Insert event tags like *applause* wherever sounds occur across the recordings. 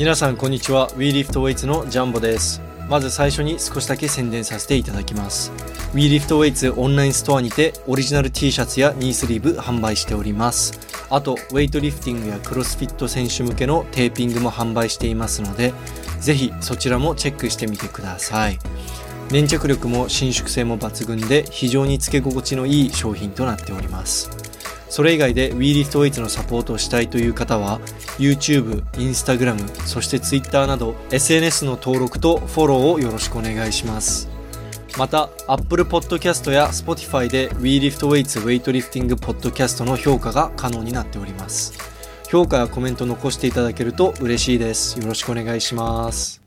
皆さんこんにちは。WeLiftWeights のジャンボです。まず最初に少しだけ宣伝させていただきます。WeLiftWeights オンラインストアにてオリジナル T シャツやニースリーブ販売しております。あとウェイトリフティングやクロスフィット選手向けのテーピングも販売していますのでぜひそちらもチェックしてみてください。粘着力も伸縮性も抜群で非常につけ心地のいい商品となっております。それ以外で WeLiftWeights のサポートをしたいという方は YouTube、Instagram、そして Twitter など SNS の登録とフォローをよろしくお願いします。また Apple Podcast や Spotify で WeLiftWeights ウェイトリフティングポッドキャストの評価が可能になっております。評価やコメント残していただけると嬉しいです。よろしくお願いします。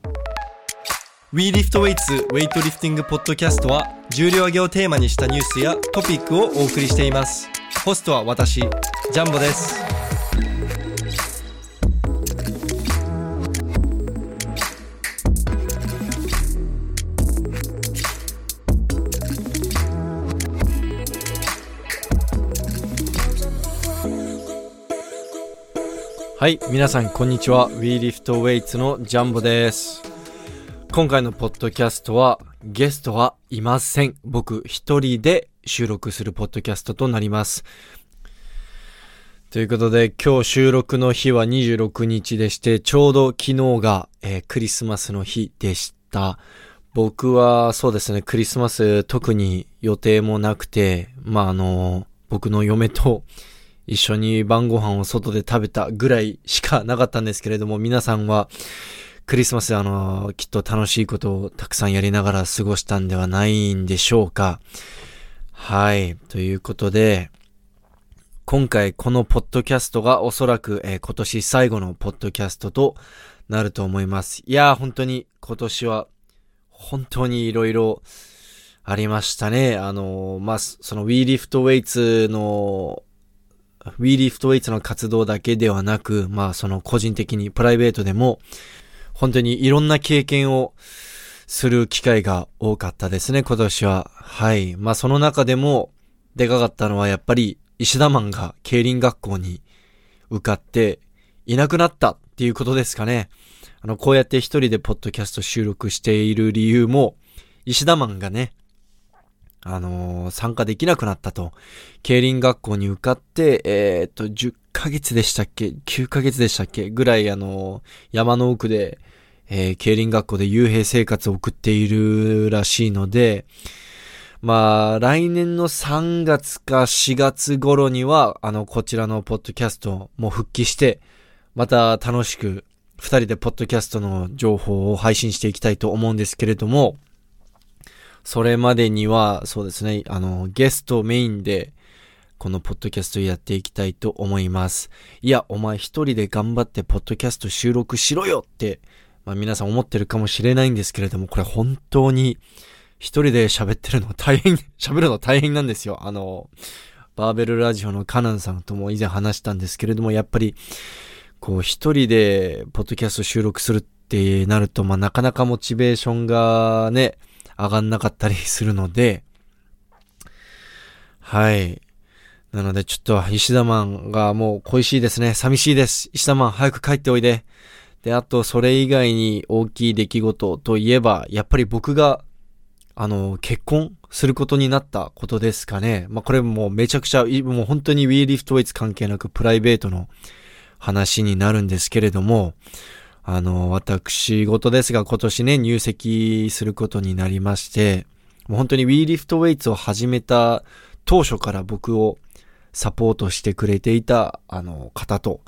WeLiftWeights ウェイトリフティングポッドキャストは重量挙げをテーマにしたニュースやトピックをお送りしています。ホストは私ジャンボです。はい皆さんこんにちは。WeLiftWeights のジャンボです。今回のポッドキャストはゲストはいません。僕一人で収録するポッドキャストとなりますということで今日収録の日は26日でしてちょうど昨日が、えークリスマスの日でした僕はそうですねクリスマス特に予定もなくてまああの僕の嫁と一緒に晩ご飯を外で食べたぐらいしかなかったんですけれども、皆さんはクリスマスあの、きっと楽しいことをたくさんやりながら過ごしたんではないんでしょうか。はい。ということで、今回このポッドキャストがおそらく、えー今年最後のポッドキャストとなると思います。いやー本当に今年は本当に色々ありましたね。あのーまあ、その WeLiftWeights の WeLiftWeights の活動だけではなく、まあその個人的にプライベートでも、本当にいろんな経験をする機会が多かったですね、今年は。はい。まあその中でも、でかかったのはやっぱり石田マンが競輪学校に受かっていなくなったっていうことですかね。あの、こうやって一人でポッドキャスト収録している理由も、石田マンがね、あのー参加できなくなったと。競輪学校に受かって、えーっと、10ヶ月でしたっけ ?9 ヶ月でしたっけ？ぐらい、あのー山の奥で、えー競輪学校で幽閉生活を送っているらしいので、まあ、来年の3月か4月頃には、あの、こちらのポッドキャストも復帰して、また楽しく、二人でポッドキャストの情報を配信していきたいと思うんですけれども、それまでには、そうですね、あの、ゲストメインで、このポッドキャストやっていきたいと思います。いや、お前一人で頑張ってポッドキャスト収録しろよって、まあ皆さん思ってるかもしれないんですけれども、これ本当に一人で喋ってるの大変、*laughs* 喋るの大変なんですよ。あの、バーベルラジオのカナンさんとも以前話したんですけれども、やっぱり、こう一人でポッドキャスト収録するってなると、まあなかなかモチベーションがね、上がんなかったりするので、はい。なのでちょっと石田マンがもう恋しいですね。寂しいです。石田マン早く帰っておいで。で、あとそれ以外に大きい出来事といえば、やっぱり僕が、あの、結婚することになったことですかね。まあ、これもうめちゃくちゃ、もう本当に WeLiftWeights 関係なくプライベートの話になるんですけれども、あの、私事ですが今年ね、入籍することになりまして、もう本当に WeLiftWeights を始めた当初から僕をサポートしてくれていた、あの、方と、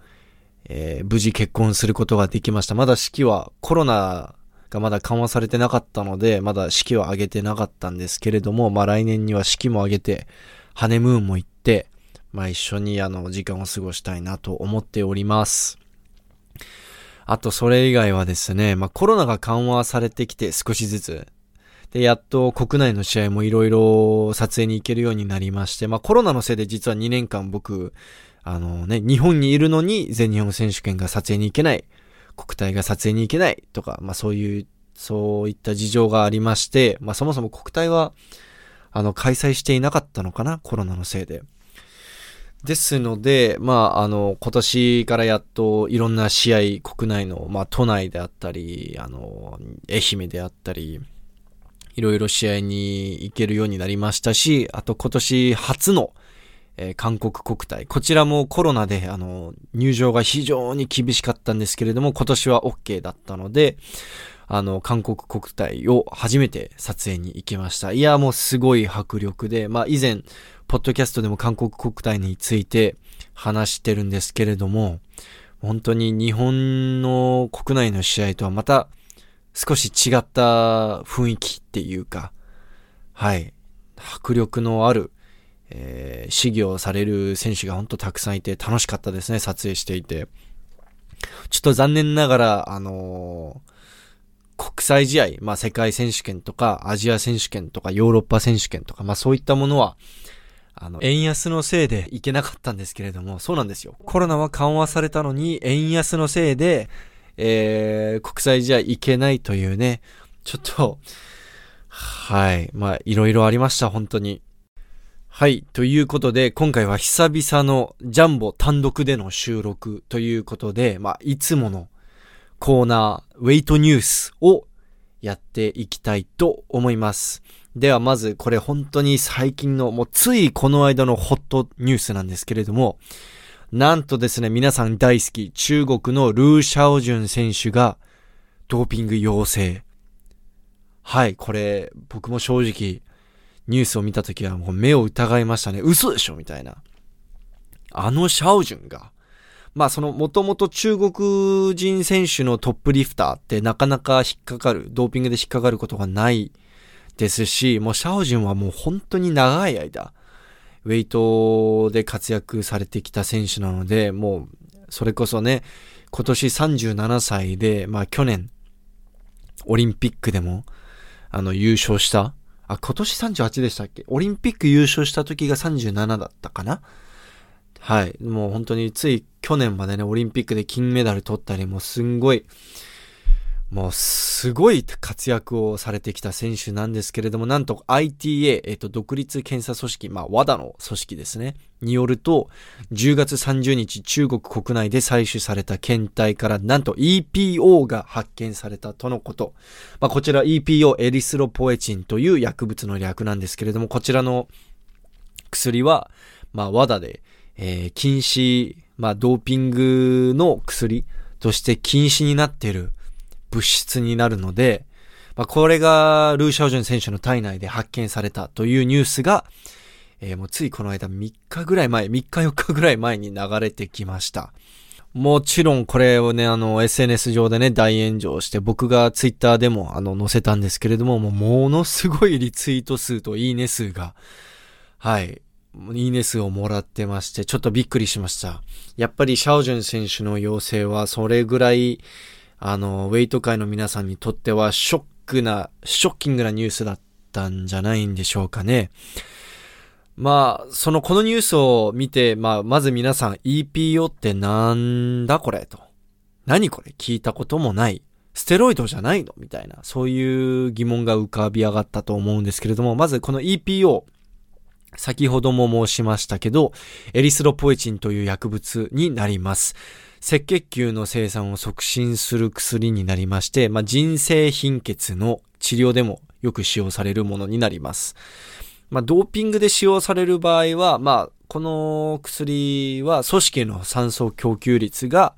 えー無事結婚することができました。まだ式はコロナがまだ緩和されてなかったので、まだ式を挙げてなかったんですけれども、まあ来年には式も挙げて、ハネムーンも行って、まあ一緒にあの、時間を過ごしたいなと思っております。あとそれ以外はですね、まあコロナが緩和されてきて少しずつ、で、やっと国内の試合もいろいろ撮影に行けるようになりまして、まあコロナのせいで実は2年間僕、あのね、日本にいるのに全日本選手権が撮影に行けない、国体が撮影に行けないとか、まあそういう、そういった事情がありまして、まあそもそも国体は、あの、開催していなかったのかなコロナのせいで。ですので、まあ、あの、今年からやっといろんな試合、国内の、まあ、都内であったり、あの、愛媛であったり、いろいろ試合に行けるようになりましたし、あと今年初の、えー、韓国国体。こちらもコロナで、あの、入場が非常に厳しかったんですけれども、今年は OK だったので、あの、韓国国体を初めて撮影に行きました。いや、もうすごい迫力で、まあ以前、ポッドキャストでも韓国国体について話してるんですけれども、本当に日本の国内の試合とはまた少し違った雰囲気っていうか、はい、迫力のある、えー、試技をされる選手が本当たくさんいて楽しかったですね、撮影していて。ちょっと残念ながら、あのー国際試合、まあ世界選手権とかアジア選手権とかヨーロッパ選手権とか、まあそういったものは、あの、円安のせいでいけなかったんですけれども、そうなんですよ。コロナは緩和されたのに、円安のせいで、えー、国際試合行けないというね、ちょっと、はい。まあ、いろいろありました、本当に。はい。ということで、今回は久々のジャンボ単独での収録ということで、まあ、いつものコーナー、ウェイトニュースをやっていきたいと思います。ではまずこれ本当に最近のもうついこの間のホットニュースなんですけれども、なんとですね、皆さん大好き中国のルー・シャオジュン選手がドーピング陽性。はい、これ僕も正直ニュースを見た時はもう目を疑いましたね。嘘でしょみたいな。あのシャオジュンがまあそのもともと中国人選手のトップリフターってなかなか引っかかる、ドーピングで引っかかることがないですし、もうシャオジュンはもう本当に長い間、ウェイトで活躍されてきた選手なので、もうそれこそね、今年37歳で、まあ去年、オリンピックでも、あの優勝した、あ、今年38でしたっけ？オリンピック優勝した時が37だったかな？はい。もう本当につい去年までね、オリンピックで金メダル取ったり、もうすんごい、もうすごい活躍をされてきた選手なんですけれども、なんと ITA、えっ、と、独立検査組織、まあ、WADA の組織ですね、によると、10月30日中国国内で採取された検体から、なんと EPO が発見されたとのこと。まあ、こちら EPO、エリスロポエチンという薬物の略なんですけれども、こちらの薬は、まあ、WADA で、えー、禁止、まあ、ドーピングの薬として禁止になっている物質になるので、まあ、これがルーシャオジュン選手の体内で発見されたというニュースが、えー、もうついこの間3日ぐらい前、3日4日ぐらい前に流れてきました。もちろんこれをね、あの、SNS 上でね、大炎上して、僕がツイッターでも、あの、載せたんですけれども、もう、ものすごいリツイート数といいね数が、はい、いいね数をもらってまして、ちょっとびっくりしました。やっぱりシャオジュン選手の要請はそれぐらい、あの、ウェイト界の皆さんにとってはショックな、ショッキングなニュースだったんじゃないんでしょうかね。まあ、そのこのニュースを見て、まあ、まず皆さん EPO ってなんだこれと。何これ？聞いたこともない。ステロイドじゃないの？みたいな、そういう疑問が浮かび上がったと思うんですけれども、まずこの EPO、先ほども申しましたけど、エリスロポエチンという薬物になります。赤血球の生産を促進する薬になりまして、まあ、人生貧血の治療でもよく使用されるものになります。まあ、ドーピングで使用される場合は、まあ、この薬は組織の酸素供給率が、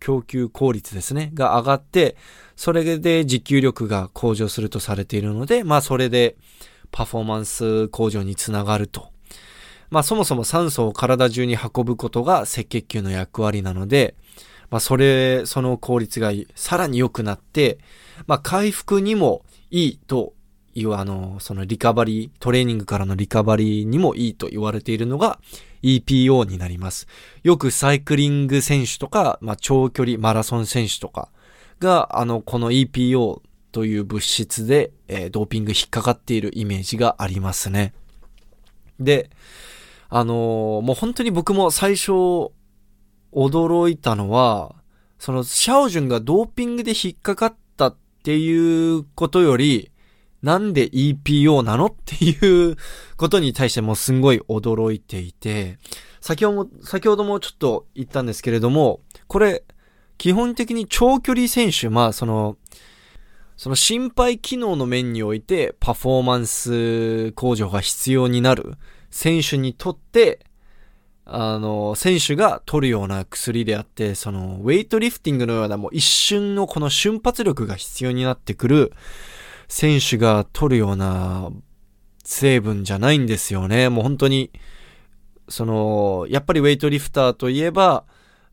供給効率ですね、が上がって、それで持久力が向上するとされているので、まあ、それで、パフォーマンス向上につながると。まあそもそも酸素を体中に運ぶことが赤血球の役割なので、まあそれ、その効率がさらに良くなって、まあ回復にもいいという、あの、そのリカバリー、トレーニングからのリカバリーにもいいと言われているのが EPO になります。よくサイクリング選手とか、まあ長距離マラソン選手とかが、あの、この EPO という物質で、えー、ドーピング引っかかっているイメージがありますね。で、あのー、もう本当に僕も最初、驚いたのは、その、シャオジュンがドーピングで引っかかったっていうことより、なんで EPO なのっていうことに対してもすんごい驚いていて、先ほども、先ほどもちょっと言ったんですけれども、これ、基本的に長距離選手、まあその、その心肺機能の面においてパフォーマンス向上が必要になる選手にとって、あの、選手が取るような薬であって、その、ウェイトリフティングのようなもう一瞬のこの瞬発力が必要になってくる選手が取るような成分じゃないんですよね。もう本当に、その、やっぱりウェイトリフターといえば、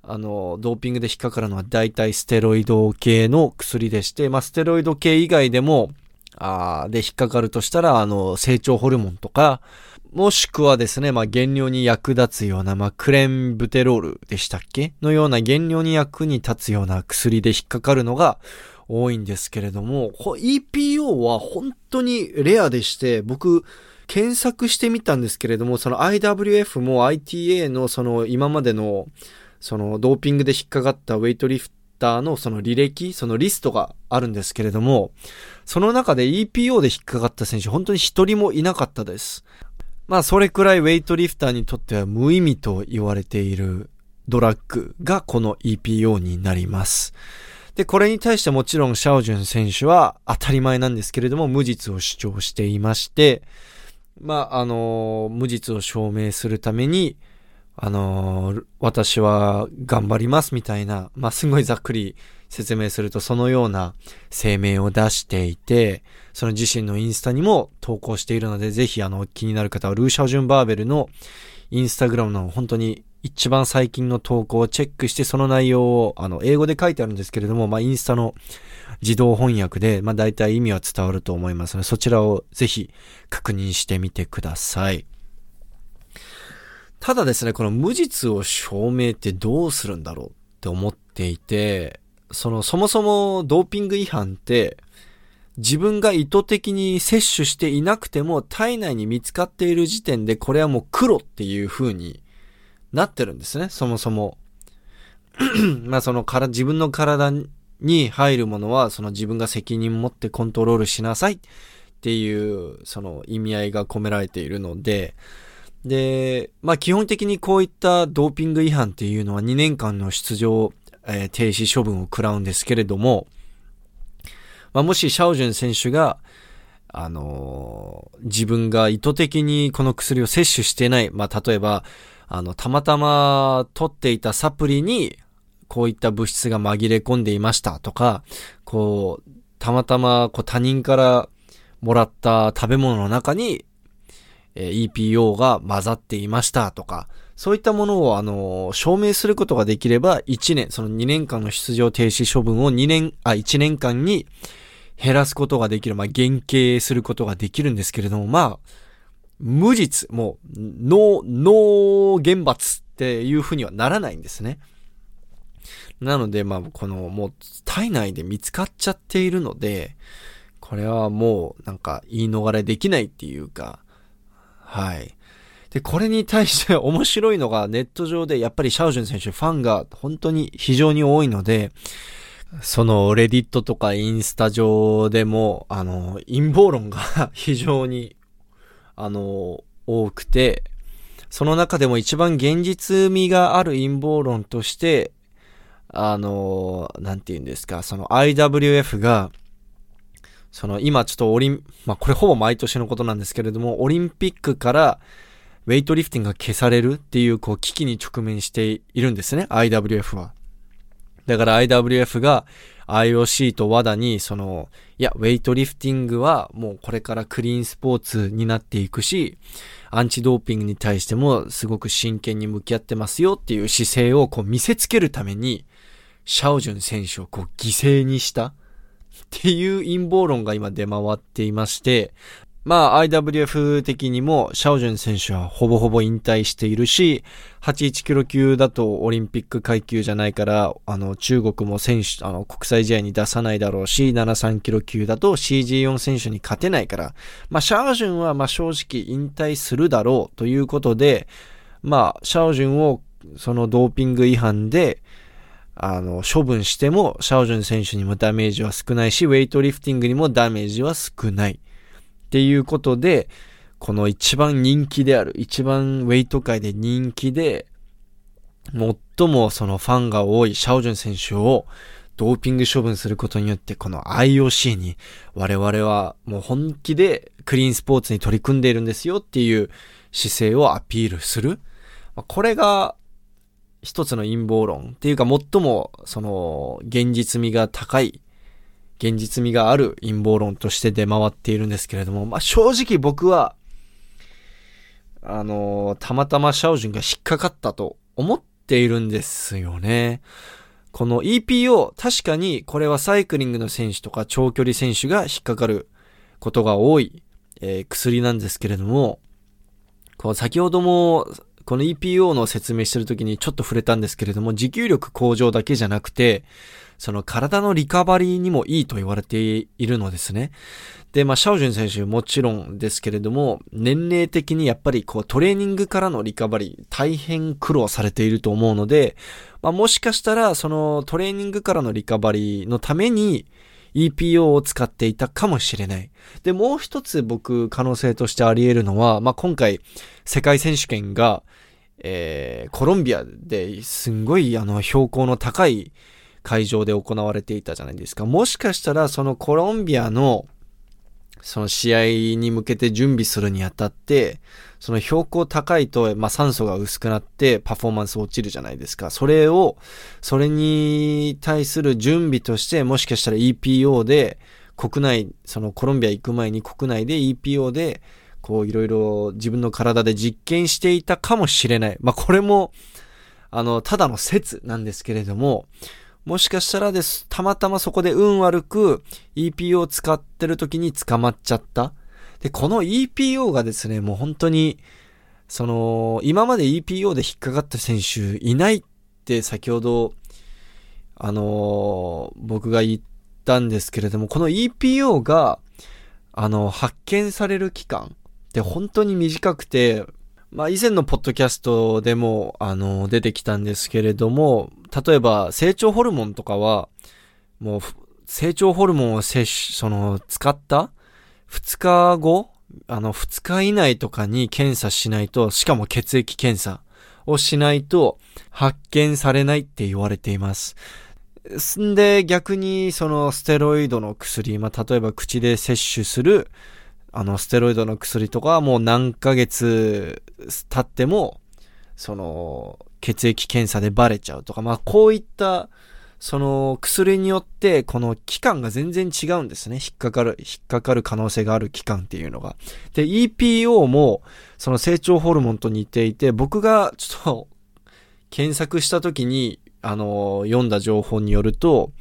あの、ドーピングで引っかかるのは大体ステロイド系の薬でして、まあ、ステロイド系以外でも、あで引っかかるとしたら、あの、成長ホルモンとか、もしくはですね、まあ、減量に役立つような、まあ、クレンブテロールでしたっけ？のような減量に役に立つような薬で引っかかるのが多いんですけれども、EPO は本当にレアでして、僕、検索してみたんですけれども、その IWF も ITA のその今までのそのドーピングで引っかかったウェイトリフターのその履歴、そのリストがあるんですけれども、その中で EPO で引っかかった選手本当に一人もいなかったです。まあそれくらいウェイトリフターにとっては無意味と言われているドラッグがこの EPO になります。で、これに対してもちろんシャオジュン選手は当たり前なんですけれども無実を主張していまして、まあ、あの無実を証明するために、あのー、私は頑張りますみたいな、まあ、すごいざっくり説明するとそのような声明を出していて、その自身のインスタにも投稿しているので、ぜひあの気になる方はルーシャオジュンバーベルのインスタグラムの本当に一番最近の投稿をチェックしてその内容をあの英語で書いてあるんですけれども、まあ、インスタの自動翻訳で、まあ、大体意味は伝わると思いますので、そちらをぜひ確認してみてください。ただですね、この無実を証明ってどうするんだろうって思っていて、その、そもそもドーピング違反って、自分が意図的に摂取していなくても体内に見つかっている時点でこれはもう黒っていう風になってるんですね、そもそも。*clears throat* まあそのから、自分の体に入るものはその自分が責任持ってコントロールしなさいっていうその意味合いが込められているので、で、まあ基本的にこういったドーピング違反っていうのは2年間の出場、えー、停止処分を食らうんですけれども、まあもしシャオジュン選手が、あのー、自分が意図的にこの薬を摂取してない、まあ例えば、あの、たまたま取っていたサプリに、こういった物質が紛れ込んでいましたとか、こう、たまたまこう他人からもらった食べ物の中にえ EPO が混ざっていましたとか、そういったものを、あの、証明することができれば、1年、その2年間の出場停止処分を2年、あ、1年間に減らすことができる、まあ、減刑することができるんですけれども、まあ、無実、もう、ノー、ノー厳罰っていうふうにはならないんですね。なので、まあ、この、もう、体内で見つかっちゃっているので、これはもう、なんか、言い逃れできないっていうか、はい。で、これに対して *laughs* 面白いのがネット上でやっぱりシャオジュン選手ファンが本当に非常に多いので、そのレディットとかインスタ上でも、あの、陰謀論が *laughs* 非常に、あの、多くて、その中でも一番現実味がある陰謀論として、あの、なんて言うんですか、その IWF が、その今ちょっとオリン、まあこれほぼ毎年のことなんですけれども、オリンピックからウェイトリフティングが消されるっていうこう危機に直面しているんですね、IWF は。だから IWF が IOC と WADA にその、いや、ウェイトリフティングはもうこれからクリーンスポーツになっていくし、アンチドーピングに対してもすごく真剣に向き合ってますよっていう姿勢をこう見せつけるために、シャオジュン選手をこう犠牲にしたっていう陰謀論が今出回っていまして、まあ IWF 的にもシャオジュン選手はほぼほぼ引退しているし、81キロ級だとオリンピック階級じゃないから、あの中国も選手、あの国際試合に出さないだろうし、73キロ級だと CG4 選手に勝てないから、まあシャオジュンはまあ正直引退するだろうということで、まあシャオジュンをそのドーピング違反で、あの、処分しても、シャオジュン選手にもダメージは少ないし、ウェイトリフティングにもダメージは少ない。っていうことで、この一番人気である、一番ウェイト界で人気で、最もそのファンが多いシャオジュン選手をドーピング処分することによって、この IOC に我々はもう本気でクリーンスポーツに取り組んでいるんですよっていう姿勢をアピールする。これが一つの陰謀論っていうか最もその現実味が高い現実味がある陰謀論として出回っているんですけれども、まあ、正直僕は、あのー、たまたまシャオジュンが引っかかったと思っているんですよね。この EPO、確かにこれはサイクリングの選手とか長距離選手が引っかかることが多い、えー、薬なんですけれども、こう先ほどもこの EPO の説明してる時にちょっと触れたんですけれども、持久力向上だけじゃなくて、その体のリカバリーにもいいと言われているのですね。で、まあ、シャオジュン選手もちろんですけれども、年齢的にやっぱりこうトレーニングからのリカバリー、大変苦労されていると思うので、まあ、もしかしたらそのトレーニングからのリカバリーのために、EPO を使っていたかもしれない。で、もう一つ僕可能性としてあり得るのは、まあ、今回世界選手権が、えー、コロンビアですんごいあの標高の高い会場で行われていたじゃないですか。もしかしたらそのコロンビアのその試合に向けて準備するにあたって、その標高高いと、まあ、酸素が薄くなってパフォーマンス落ちるじゃないですか。それを、それに対する準備として、もしかしたら EPO で、国内、そのコロンビア行く前に国内で EPO で、こういろいろ自分の体で実験していたかもしれない。まあ、これも、あの、ただの説なんですけれども、もしかしたらです、たまたまそこで運悪く EPO を使ってる時に捕まっちゃった。で、この EPO がですね、もう本当に、その、今まで EPO で引っかかった選手いないって先ほど、あのー、僕が言ったんですけれども、この EPO が、あの、発見される期間って本当に短くて、まあ以前のポッドキャストでも、あの、出てきたんですけれども、例えば成長ホルモンとかは、もう、成長ホルモンを摂取、その、使った？2日後、あの、2日以内とかに検査しないと、しかも血液検査をしないと発見されないって言われています。んで、逆にそのステロイドの薬、まあ、例えば口で摂取する、あの、ステロイドの薬とかはもう何ヶ月経っても、その、血液検査でバレちゃうとか、まあ、こういったその薬によってこの期間が全然違うんですね。引っかかる、引っかかる可能性がある期間っていうのが。で、EPO もその成長ホルモンと似ていて、僕がちょっと検索した時に、あの、読んだ情報によると、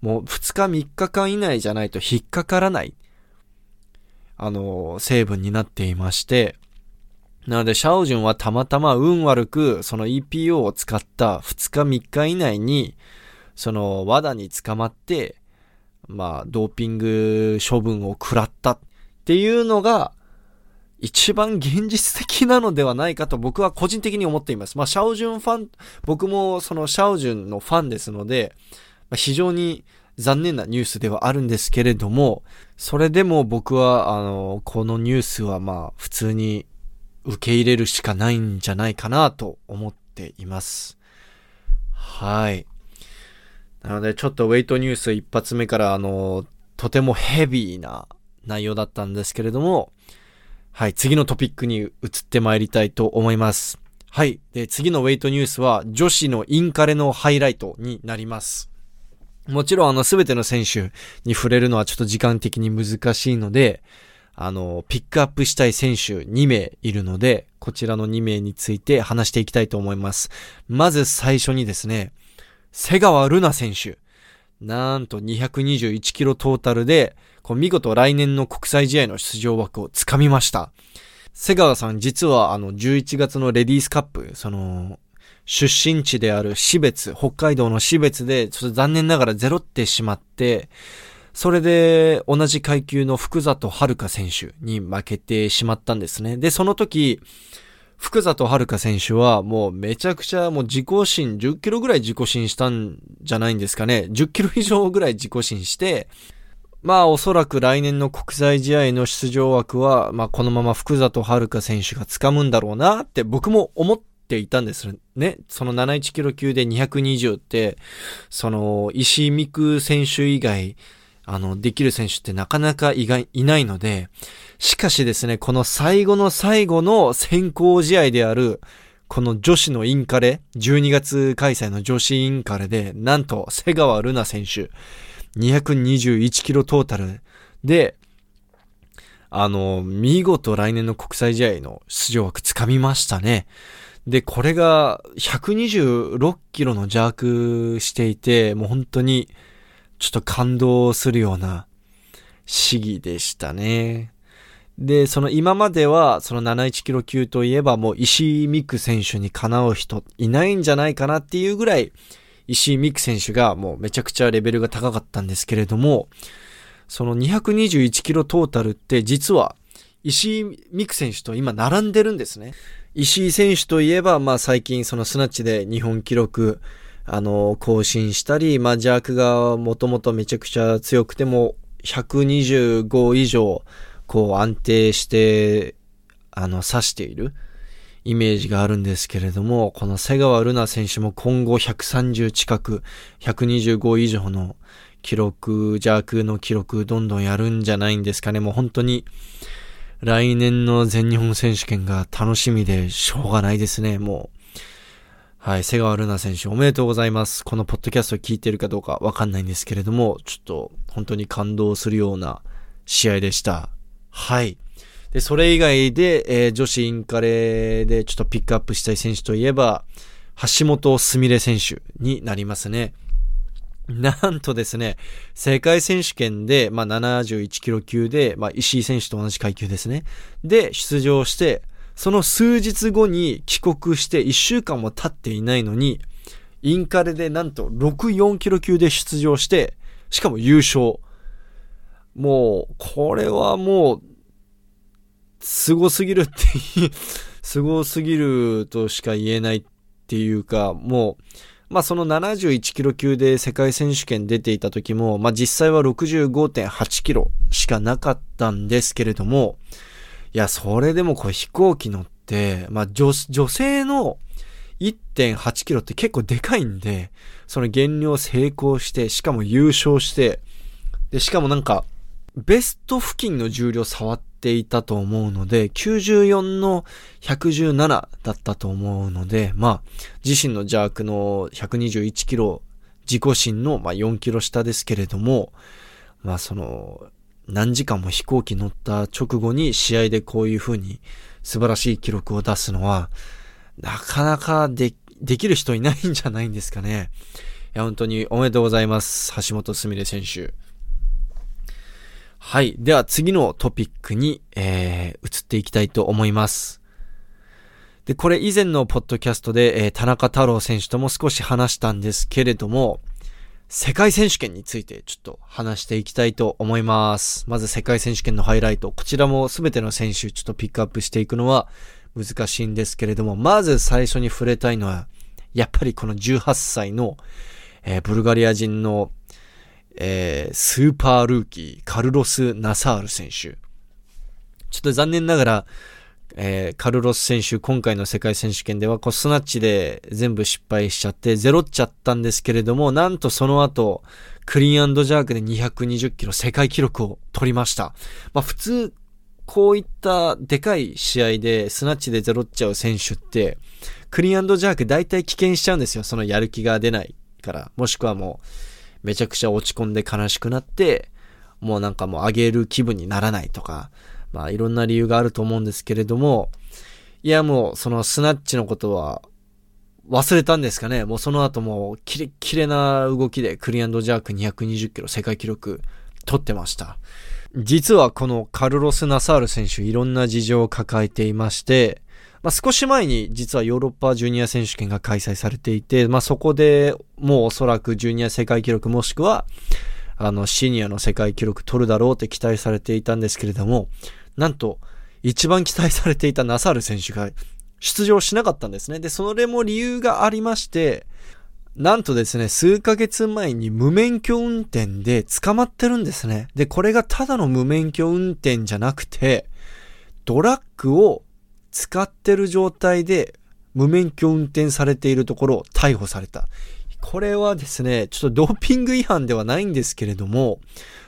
もう2日3日間以内じゃないと引っかからない、あの、成分になっていまして、なので、シャオジュンはたまたま運悪く、その EPO を使った2日3日以内に、その、罠に捕まって、まあ、ドーピング処分を食らったっていうのが、一番現実的なのではないかと僕は個人的に思っています。まあ、シャオジュンファン、僕もそのシャオジュンのファンですので、まあ、非常に残念なニュースではあるんですけれども、それでも僕は、あの、このニュースはまあ、普通に受け入れるしかないんじゃないかなと思っています。はい。なので、ちょっとウェイトニュース一発目から、あの、とてもヘビーな内容だったんですけれども、はい、次のトピックに移ってまいりたいと思います。はい。で、次のウェイトニュースは、女子のインカレのハイライトになります。もちろん、あの、すべての選手に触れるのはちょっと時間的に難しいので、あの、ピックアップしたい選手2名いるので、こちらの2名について話していきたいと思います。まず最初にですね、瀬川ルナ選手。なんと221キロトータルで、こう見事来年の国際試合の出場枠をつかみました。瀬川さん実はあの11月のレディースカップ、その、出身地である死別、北海道の死別で、ちょっと残念ながらゼロってしまって、それで同じ階級の福里遥選手に負けてしまったんですね。で、その時、福里遥選手はもうめちゃくちゃもう自己新、10キロぐらい自己新したんじゃないんですかね。10キロ以上ぐらい自己新して、まあおそらく来年の国際試合の出場枠は、まあこのまま福里遥選手が掴むんだろうなって僕も思っていたんですね。その71キロ級で220って、その石井美久選手以外、あの、できる選手ってなかなかいがいないので、しかしですね、この最後の最後の先行試合である、この女子のインカレ、12月開催の女子インカレで、なんと瀬川ルナ選手、221キロトータルで、あの、見事来年の国際試合の出場枠つかみましたね。で、これが126キロの邪悪していて、もう本当に、ちょっと感動するような試技でしたね。で、その今までは、その71キロ級といえばもう石井美久選手にかなう人いないんじゃないかなっていうぐらい、石井美久選手がもうめちゃくちゃレベルが高かったんですけれども、その221キロトータルって実は石井美久選手と今並んでるんですね。石井選手といえば、まあ最近そのスナッチで日本記録、あの、更新したり、まあ、ジャークがもともとめちゃくちゃ強くても、125以上、こう安定して、あの、指しているイメージがあるんですけれども、この瀬川ルナ選手も今後130近く、125以上の記録、ジャークの記録、どんどんやるんじゃないんですかね。もう本当に、来年の全日本選手権が楽しみでしょうがないですね、もう。はい、瀬川ルナ選手おめでとうございます。このポッドキャストを聞いてるかどうかわかんないんですけれども、ちょっと本当に感動するような試合でした。はい。で、それ以外で、えー、女子インカレでちょっとピックアップしたい選手といえば、橋本すみれ選手になりますね。なんとですね、世界選手権で、まあ、71キロ級で、まあ、石井選手と同じ階級ですね。で、出場して、その数日後に帰国して1週間も経っていないのに、インカレでなんと64キロ級で出場して、しかも優勝。もう、これはもう、凄すぎるって凄 *laughs* すぎるとしか言えないっていうか、もう、まあその71キロ級で世界選手権出ていた時も、まあ実際は65.8キロしかなかったんですけれども、いや、それでもこう飛行機乗って、まあ女、女性の1.8キロって結構でかいんで、その減量成功して、しかも優勝して、で、しかもなんか、ベスト付近の重量触っていたと思うので、94の117だったと思うので、まあ、自身の邪悪の121キロ、自己新のまあ4キロ下ですけれども、まあその、何時間も飛行機乗った直後に試合でこういう風に素晴らしい記録を出すのは、なかなかで、できる人いないんじゃないんですかね。いや、本当におめでとうございます。橋本すみれ選手。はい。では次のトピックに、えー、移っていきたいと思います。で、これ以前のポッドキャストで、えー、田中太郎選手とも少し話したんですけれども、世界選手権についてちょっと話していきたいと思います。まず世界選手権のハイライト。こちらも全ての選手ちょっとピックアップしていくのは難しいんですけれども、まず最初に触れたいのは、やっぱりこの18歳の、えー、ブルガリア人の、えー、スーパールーキー、カルロス・ナサール選手。ちょっと残念ながら、えー、カルロス選手、今回の世界選手権では、こう、スナッチで全部失敗しちゃって、ゼロっちゃったんですけれども、なんとその後、クリーンジャークで220キロ世界記録を取りました。まあ普通、こういったでかい試合でスナッチでゼロっちゃう選手って、クリーンジャーク大体危険しちゃうんですよ。そのやる気が出ないから。もしくはもう、めちゃくちゃ落ち込んで悲しくなって、もうなんかもう上げる気分にならないとか、まあいろんな理由があると思うんですけれども、いやもうそのスナッチのことは忘れたんですかね。もうその後もキレッキレな動きでクリアンドジャーク220キロ世界記録取ってました。実はこのカルロス・ナサール選手いろんな事情を抱えていまして、まあ、少し前に実はヨーロッパジュニア選手権が開催されていて、まあ、そこでもうおそらくジュニア世界記録もしくはあのシニアの世界記録取るだろうって期待されていたんですけれども、なんと、一番期待されていたナサール選手が出場しなかったんですね。で、それも理由がありまして、なんとですね、数ヶ月前に無免許運転で捕まってるんですね。で、これがただの無免許運転じゃなくて、ドラッグを使ってる状態で無免許運転されているところを逮捕された。これはですね、ちょっとドーピング違反ではないんですけれども、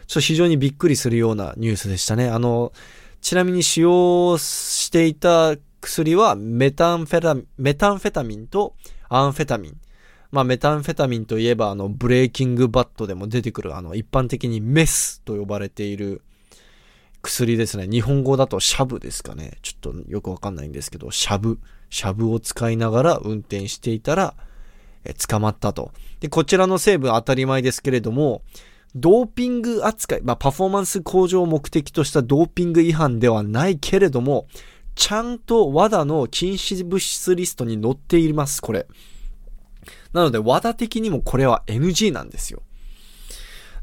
ちょっと非常にびっくりするようなニュースでしたね。あの、ちなみに使用していた薬はメタンフェタ、メタンフェタミンとアンフェタミン。まあ、メタンフェタミンといえば、あの、ブレーキングバットでも出てくる、あの、一般的にメスと呼ばれている薬ですね。日本語だとシャブですかね。ちょっとよくわかんないんですけど、シャブ。シャブを使いながら運転していたら、え捕まったと。で、こちらの成分当たり前ですけれども、ドーピング扱い、まあ、パフォーマンス向上を目的としたドーピング違反ではないけれども、ちゃんと WADA の禁止物質リストに載っています、これ。なので、WADA 的にもこれは NG なんですよ。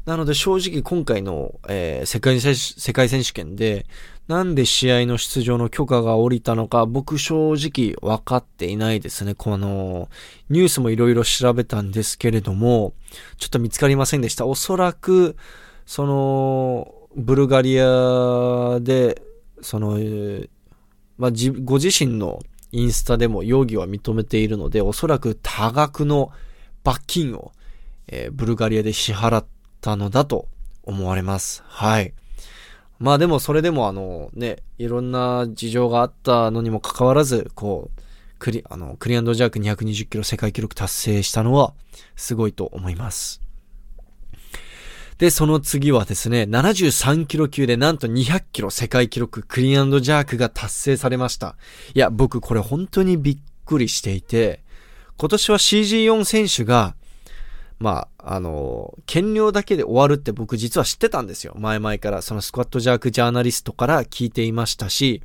なので正直今回の、えー、世界世界選手権で、なんで試合の出場の許可が下りたのか、僕正直分かっていないですね。この、ニュースもいろいろ調べたんですけれども、ちょっと見つかりませんでした。おそらく、その、ブルガリアで、その、まあ、ご自身のインスタでも容疑は認めているので、おそらく多額の罰金を、えー、ブルガリアで支払ったのだと思われます。はい。まあでもそれでもあのね、いろんな事情があったのにもかかわらず、こう、クリ、あの、クリアンドジャーク220キロ世界記録達成したのはすごいと思います。で、その次はですね、73キロ級でなんと200キロ世界記録クリアンドジャークが達成されました。いや、僕これ本当にびっくりしていて、今年は CG4 選手が、まあ、あの、減量だけで終わるって僕実は知ってたんですよ。前々から。そのスクワットジャークジャーナリストから聞いていましたし、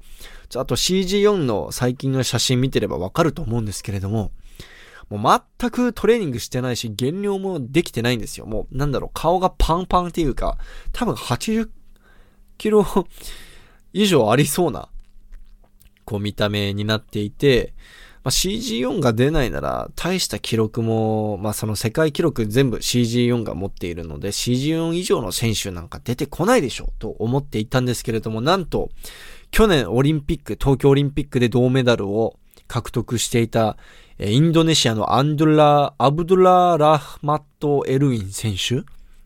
あと CG4 の最近の写真見てればわかると思うんですけれども、もう全くトレーニングしてないし、減量もできてないんですよ。もう、なんだろう、顔がパンパンっていうか、多分80キロ以上ありそうな、こう見た目になっていて、まあ、CG4 が出ないなら、大した記録も、まあ、その世界記録全部 CG4 が持っているので、CG4 以上の選手なんか出てこないでしょうと思っていたんですけれども、なんと、去年オリンピック、東京オリンピックで銅メダルを獲得していた、インドネシアのアンドラ、アブドラ・ラフマット・エルウィン選手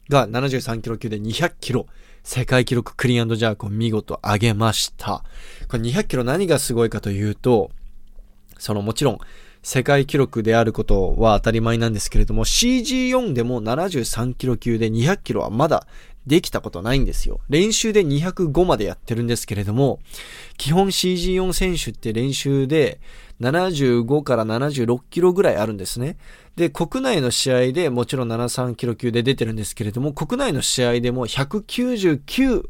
が73キロ級で200キロ世界記録クリアンジャークを見事上げました。これ200キロ何がすごいかというと、そのもちろん世界記録であることは当たり前なんですけれども CG4 でも73キロ級で200キロはまだできたことないんですよ。練習で205までやってるんですけれども、基本 CG4 選手って練習で75から76キロぐらいあるんですね。で、国内の試合でもちろん73キロ級で出てるんですけれども、国内の試合でも199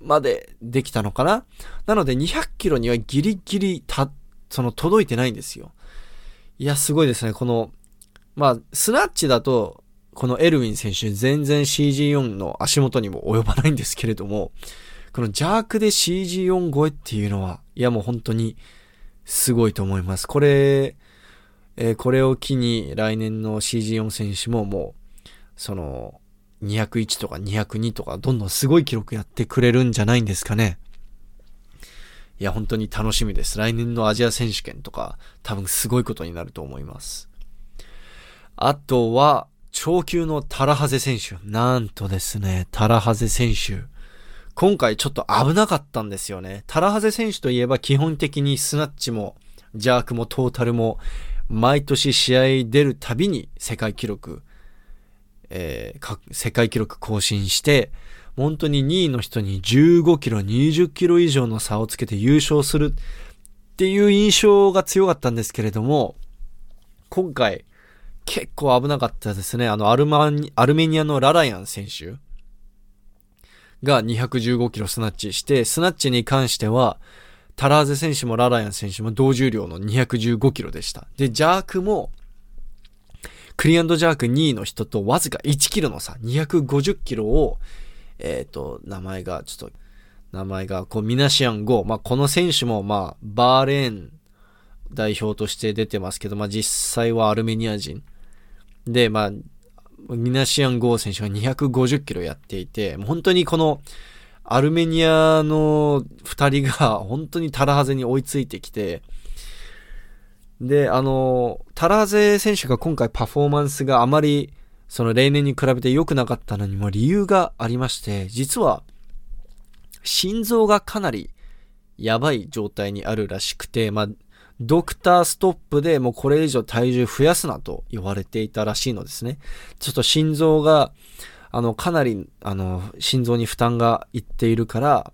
までできたのかななので200キロにはギリギリた、その届いてないんですよ。いや、すごいですね。この、まあ、スナッチだとこのエルウィン選手全然 CG4 の足元にも及ばないんですけれども、このジャークで CG4 超えっていうのは、いやもう本当にすごいと思います。これ、えー、これを機に来年の CG4 選手ももう、その、201とか202とかどんどんすごい記録やってくれるんじゃないんですかね。いや、本当に楽しみです。来年のアジア選手権とか多分すごいことになると思います。あとは、超級のタラハゼ選手。なんとですね、タラハゼ選手。今回ちょっと危なかったんですよね。タラハゼ選手といえば基本的にスナッチも、ジャークもトータルも、毎年試合出るたびに世界記録、えー、世界記録更新して、本当に2位の人に15キロ、20キロ以上の差をつけて優勝するっていう印象が強かったんですけれども、今回、結構危なかったですね。あの、アルマニ、アルメニアのララヤン選手が215キロスナッチして、スナッチに関しては、タラーゼ選手もララヤン選手も同重量の215キロでした。で、ジャークも、クリアンドジャーク2位の人とわずか1キロの差、250キロを、えっ、ー、と、名前が、ちょっと、名前が、こう、ミナシアン5。まあ、この選手も、まあ、バーレーン代表として出てますけど、まあ、実際はアルメニア人。で、まあ、ミナシアン・ゴー選手が250キロやっていて、本当にこの、アルメニアの二人が本当にタラハゼに追いついてきて、で、あの、タラハゼ選手が今回パフォーマンスがあまり、その例年に比べて良くなかったのにも理由がありまして、実は、心臓がかなりやばい状態にあるらしくて、まあ、ドクターストップでもうこれ以上体重増やすなと言われていたらしいのですね。ちょっと心臓が、あの、かなり、あの、心臓に負担がいっているから、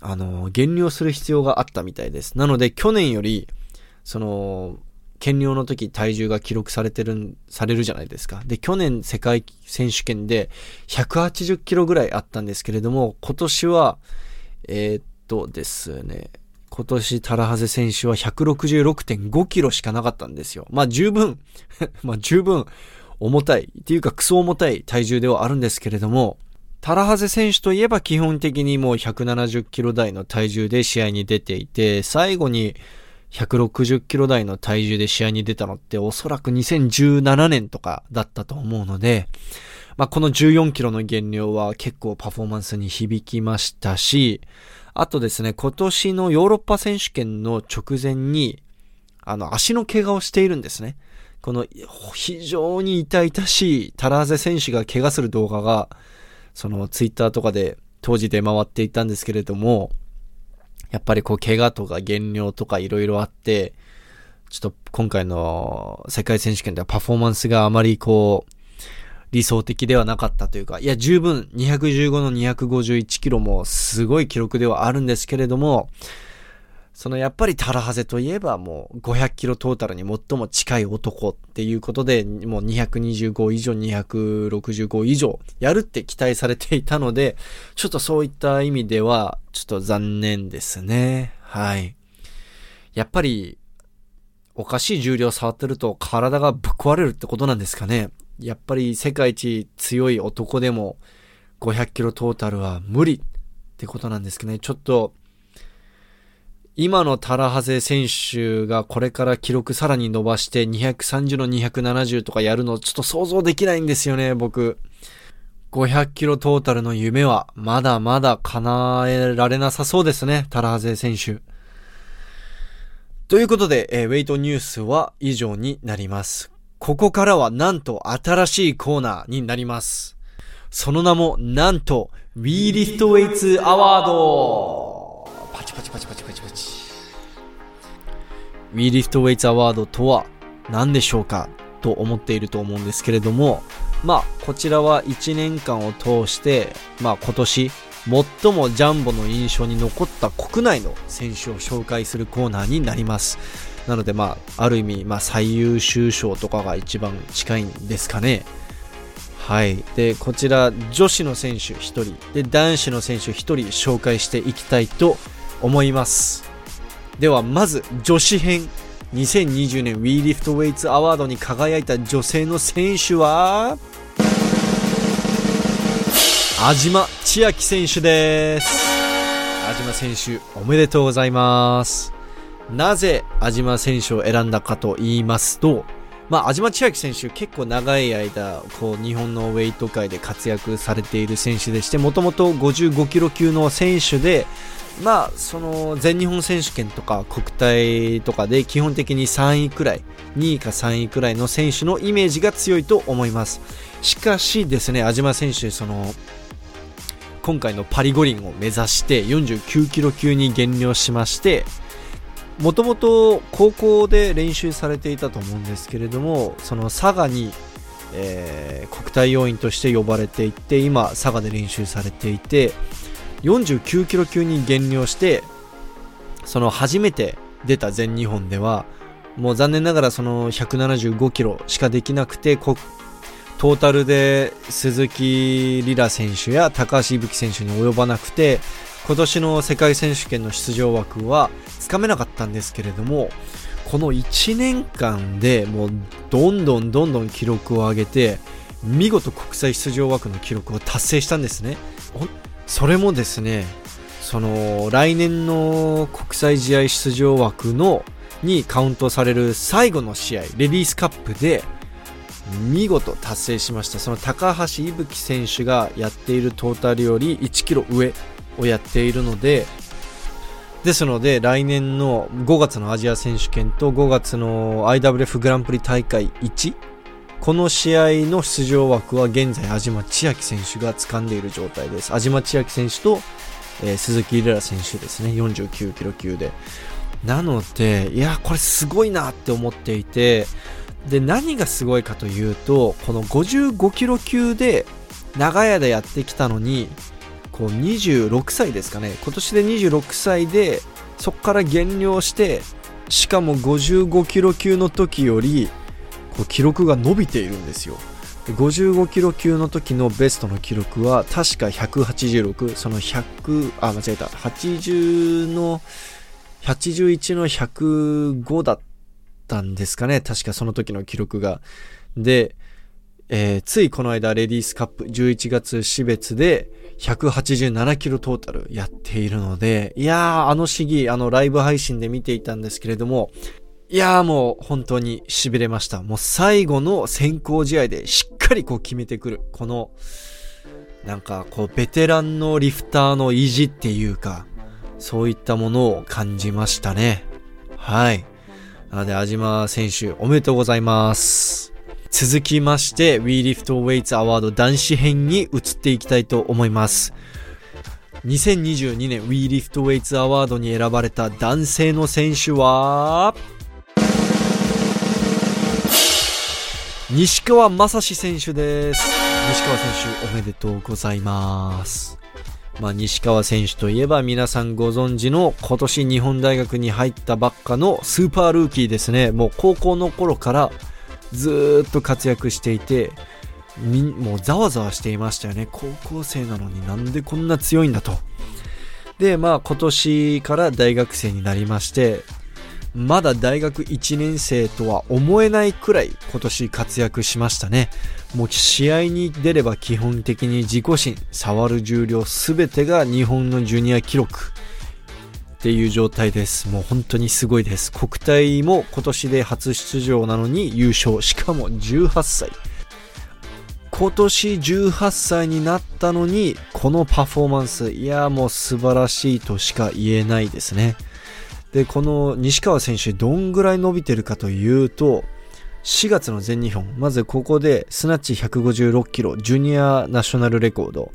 あの、減量する必要があったみたいです。なので、去年より、その、減量の時体重が記録されてる、されるじゃないですか。で、去年世界選手権で180キロぐらいあったんですけれども、今年は、えー、っとですね、今年タラハゼ選手は166.5キロしかなかったんですよ。まあ十分 *laughs* まあ十分重たいっていうかクソ重たい体重ではあるんですけれども、タラハゼ選手といえば基本的にもう170キロ台の体重で試合に出ていて、最後に160キロ台の体重で試合に出たのっておそらく2017年とかだったと思うので、まあ、この14キロの減量は結構パフォーマンスに響きましたし、あとですね、今年のヨーロッパ選手権の直前に、あの、足の怪我をしているんですね。この非常に痛々しいタラーゼ選手が怪我する動画が、そのツイッターとかで当時出回っていたんですけれども、やっぱりこう怪我とか減量とかいろいろあって、ちょっと今回の世界選手権ではパフォーマンスがあまりこう、理想的ではなかったというか、いや、十分215の251キロもすごい記録ではあるんですけれども、そのやっぱりタラハゼといえばもう500キロトータルに最も近い男っていうことで、もう225以上、265以上やるって期待されていたので、ちょっとそういった意味では、ちょっと残念ですね。はい。やっぱり、おかしい重量触ってると体がぶっ壊れるってことなんですかね。やっぱり世界一強い男でも500キロトータルは無理ってことなんですけどね。ちょっと、今のタラハゼ選手がこれから記録さらに伸ばして230の270とかやるのちょっと想像できないんですよね、僕。500キロトータルの夢はまだまだ叶えられなさそうですね、タラハゼ選手。ということで、えー、ウェイトニュースは以上になります。ここからはなんと新しいコーナーになります。その名も、なんと、We Lift Weights Award! チパチパチパチパチパチ。We Lift Weights Award とは何でしょうかと思っていると思うんですけれども、まあ、こちらは1年間を通して、まあ今年、最もジャンボの印象に残った国内の選手を紹介するコーナーになります。なのでまあ、ある意味、まあ最優秀賞とかが一番近いんですかね。はい。で、こちら、女子の選手1人、で、男子の選手1人紹介していきたいと思います。では、まず、女子編。2020年 WeLiftWeights アワードに輝いた女性の選手は、安島千秋選手です。安島選手、おめでとうございます。なぜ安島選手を選んだかと言いますと、まあ、安島千秋選手結構長い間、こう、日本のウェイト界で活躍されている選手でして、もともと55キロ級の選手で、まあ、その、全日本選手権とか国体とかで基本的に3位くらい、2位か3位くらいの選手のイメージが強いと思います。しかしですね、安島選手、その、今回のパリ五輪を目指して49キロ級に減量しまして、もともと高校で練習されていたと思うんですけれども、その佐賀に、えー、国体要員として呼ばれていて、今佐賀で練習されていて、49キロ級に減量して、その初めて出た全日本では、もう残念ながらその175キロしかできなくて、トータルで鈴木リラ選手や高橋いぶき選手に及ばなくて、今年の世界選手権の出場枠はつかめなかったんですけれども、この1年間でもうどんどんどんどん記録を上げて、見事国際出場枠の記録を達成したんですね。それもですね、その来年の国際試合出場枠のにカウントされる最後の試合、レディースカップで、見事達成しました。その高橋いぶき選手がやっているトータルより1キロ上をやっているので、ですので、来年の5月のアジア選手権と5月の IWF グランプリ大会1、この試合の出場枠は現在、安島千秋選手が掴んでいる状態です。安島千秋選手と、えー、鈴木リラ選手ですね、49キロ級で。なので、いや、これすごいなって思っていて、で、何がすごいかというと、この55キロ級で長い間やってきたのに、こう26歳ですかね。今年で26歳で、そこから減量して、しかも55キロ級の時より、記録が伸びているんですよ。55キロ級の時のベストの記録は確か186、その100、あ、間違えた、80の、81の105だったんですかね。確かその時の記録が。で、えー、ついこの間レディースカップ11月死別で187キロトータルやっているので、いやー、あの試技、あのライブ配信で見ていたんですけれども、いやーもう本当に痺れました。もう最後の先行試合でしっかりこう決めてくる。この、なんかこうベテランのリフターの意地っていうか、そういったものを感じましたね。はい。なので、安島選手、おめでとうございます。続きまして、WeLiftWeights アワード男子編に移っていきたいと思います。2022年 WeLiftWeights アワードに選ばれた男性の選手は、西川正史選手です。西川選手、おめでとうございます。まあ、西川選手といえば皆さんご存知の今年日本大学に入ったばっかのスーパールーキーですね。もう高校の頃からずっと活躍していて、もうざわざわしていましたよね。高校生なのになんでこんな強いんだと。で、まあ今年から大学生になりまして、まだ大学1年生とは思えないくらい今年活躍しましたね。もう試合に出れば基本的に自己新、触る重量すべてが日本のジュニア記録っていう状態です。もう本当にすごいです。国体も今年で初出場なのに優勝。しかも18歳。今年18歳になったのに、このパフォーマンス、いやもう素晴らしいとしか言えないですね。で、この西川選手どんぐらい伸びてるかというと、4月の全日本、まずここでスナッチ156キロ、ジュニアナショナルレコード。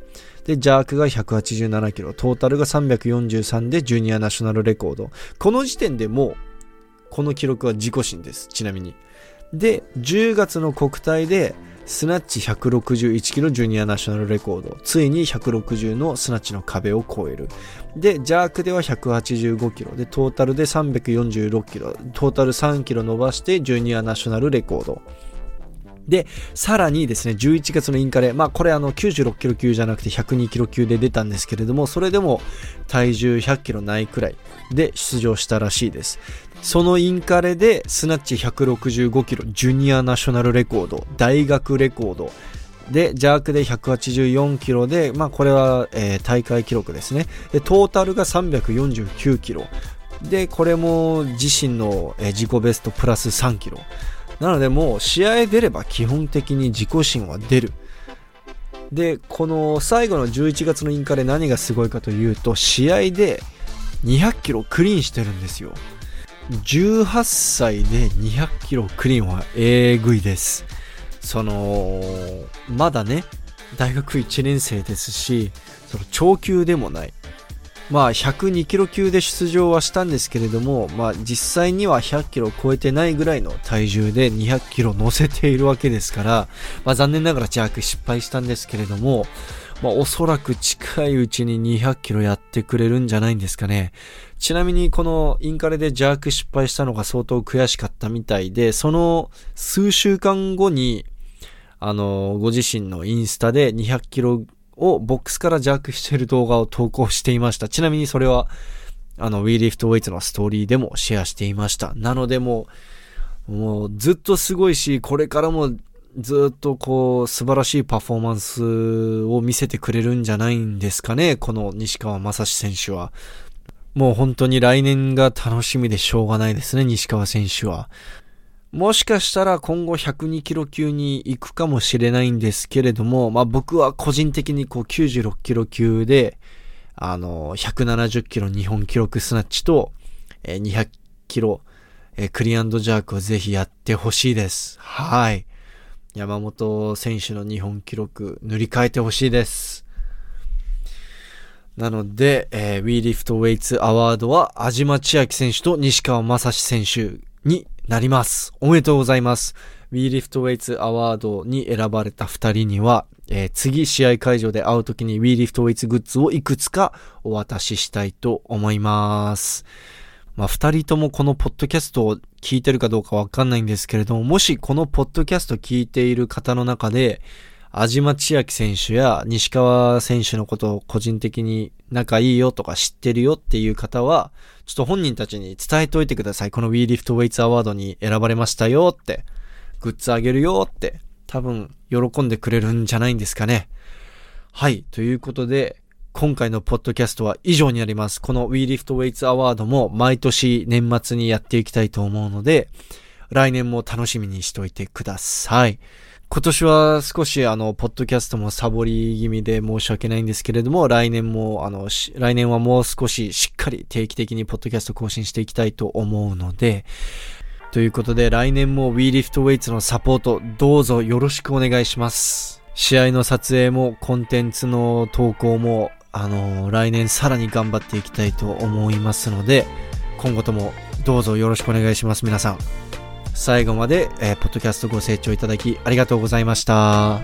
で、ジャークが187キロ、トータルが343でジュニアナショナルレコード。この時点でもう、この記録は自己新です。ちなみに。で、10月の国体で、スナッチ161キロジュニアナショナルレコード。ついに160のスナッチの壁を超える。で、ジャークでは185キロ。で、トータルで346キロ。トータル3キロ伸ばしてジュニアナショナルレコード。で、さらにですね、11月のインカレ、まあこれあの96キロ級じゃなくて102キロ級で出たんですけれども、それでも体重100キロないくらいで出場したらしいです。そのインカレでスナッチ165キロ、ジュニアナショナルレコード、大学レコード、で、ジャークで184キロで、まあこれは、えー、大会記録ですね。で、トータルが349キロ。で、これも自身の、えー、自己ベストプラス3キロ。なのでもう試合出れば基本的に自己心は出る。で、この最後の11月のインカレ何がすごいかというと、試合で200キロクリーンしてるんですよ。18歳で200キロクリーンはえぐいです。その、まだね、大学1年生ですし、その長級でもない。まあ102キロ級で出場はしたんですけれども、まあ実際には100キロ超えてないぐらいの体重で200キロ乗せているわけですから、まあ残念ながらジャーク失敗したんですけれども、まあおそらく近いうちに200キロやってくれるんじゃないんですかね。ちなみにこのインカレでジャーク失敗したのが相当悔しかったみたいで、その数週間後に、あの、ご自身のインスタで200キロをボックスからジャークしている動画を投稿していました。ちなみにそれは、あの、WeLiftWeights のストーリーでもシェアしていました。なのでもう、もうずっとすごいし、これからもずっとこう、素晴らしいパフォーマンスを見せてくれるんじゃないんですかね、この西川正史選手は。もう本当に来年が楽しみでしょうがないですね、西川選手は。もしかしたら今後102キロ級に行くかもしれないんですけれども、まあ僕は個人的にこう96キロ級で、あの、170キロ日本記録スナッチと、えー、200キロ、えー、クリアンドジャークをぜひやってほしいです。はい。山本選手の日本記録塗り替えてほしいです。なので、えー、WeLift Weights アワードは、安島千秋選手と西川正史選手になります。おめでとうございます。WeLift Weights アワードに選ばれた二人には、えー、次試合会場で会う時に WeLift Weights グッズをいくつかお渡ししたいと思います。まあ、二人ともこのポッドキャストを聞いてるかどうかわかんないんですけれども、もしこのポッドキャスト聞いている方の中で、安島千秋選手や西川選手のことを個人的に仲いいよとか知ってるよっていう方は、ちょっと本人たちに伝えておいてください。この WeLift Weights アワードに選ばれましたよって、グッズあげるよって、多分喜んでくれるんじゃないんですかね。はい。ということで、今回のポッドキャストは以上になります。この WeLift Weights アワードも毎年年末にやっていきたいと思うので、来年も楽しみにしておいてください。今年は少しあの、ポッドキャストもサボり気味で申し訳ないんですけれども、来年もあの、来年はもう少ししっかり定期的にポッドキャスト更新していきたいと思うので、ということで来年も WeLiftWeights のサポートどうぞよろしくお願いします。試合の撮影もコンテンツの投稿もあの、来年さらに頑張っていきたいと思いますので、今後ともどうぞよろしくお願いします、皆さん。最後まで、えー、ポッドキャストご清聴いただきありがとうございました。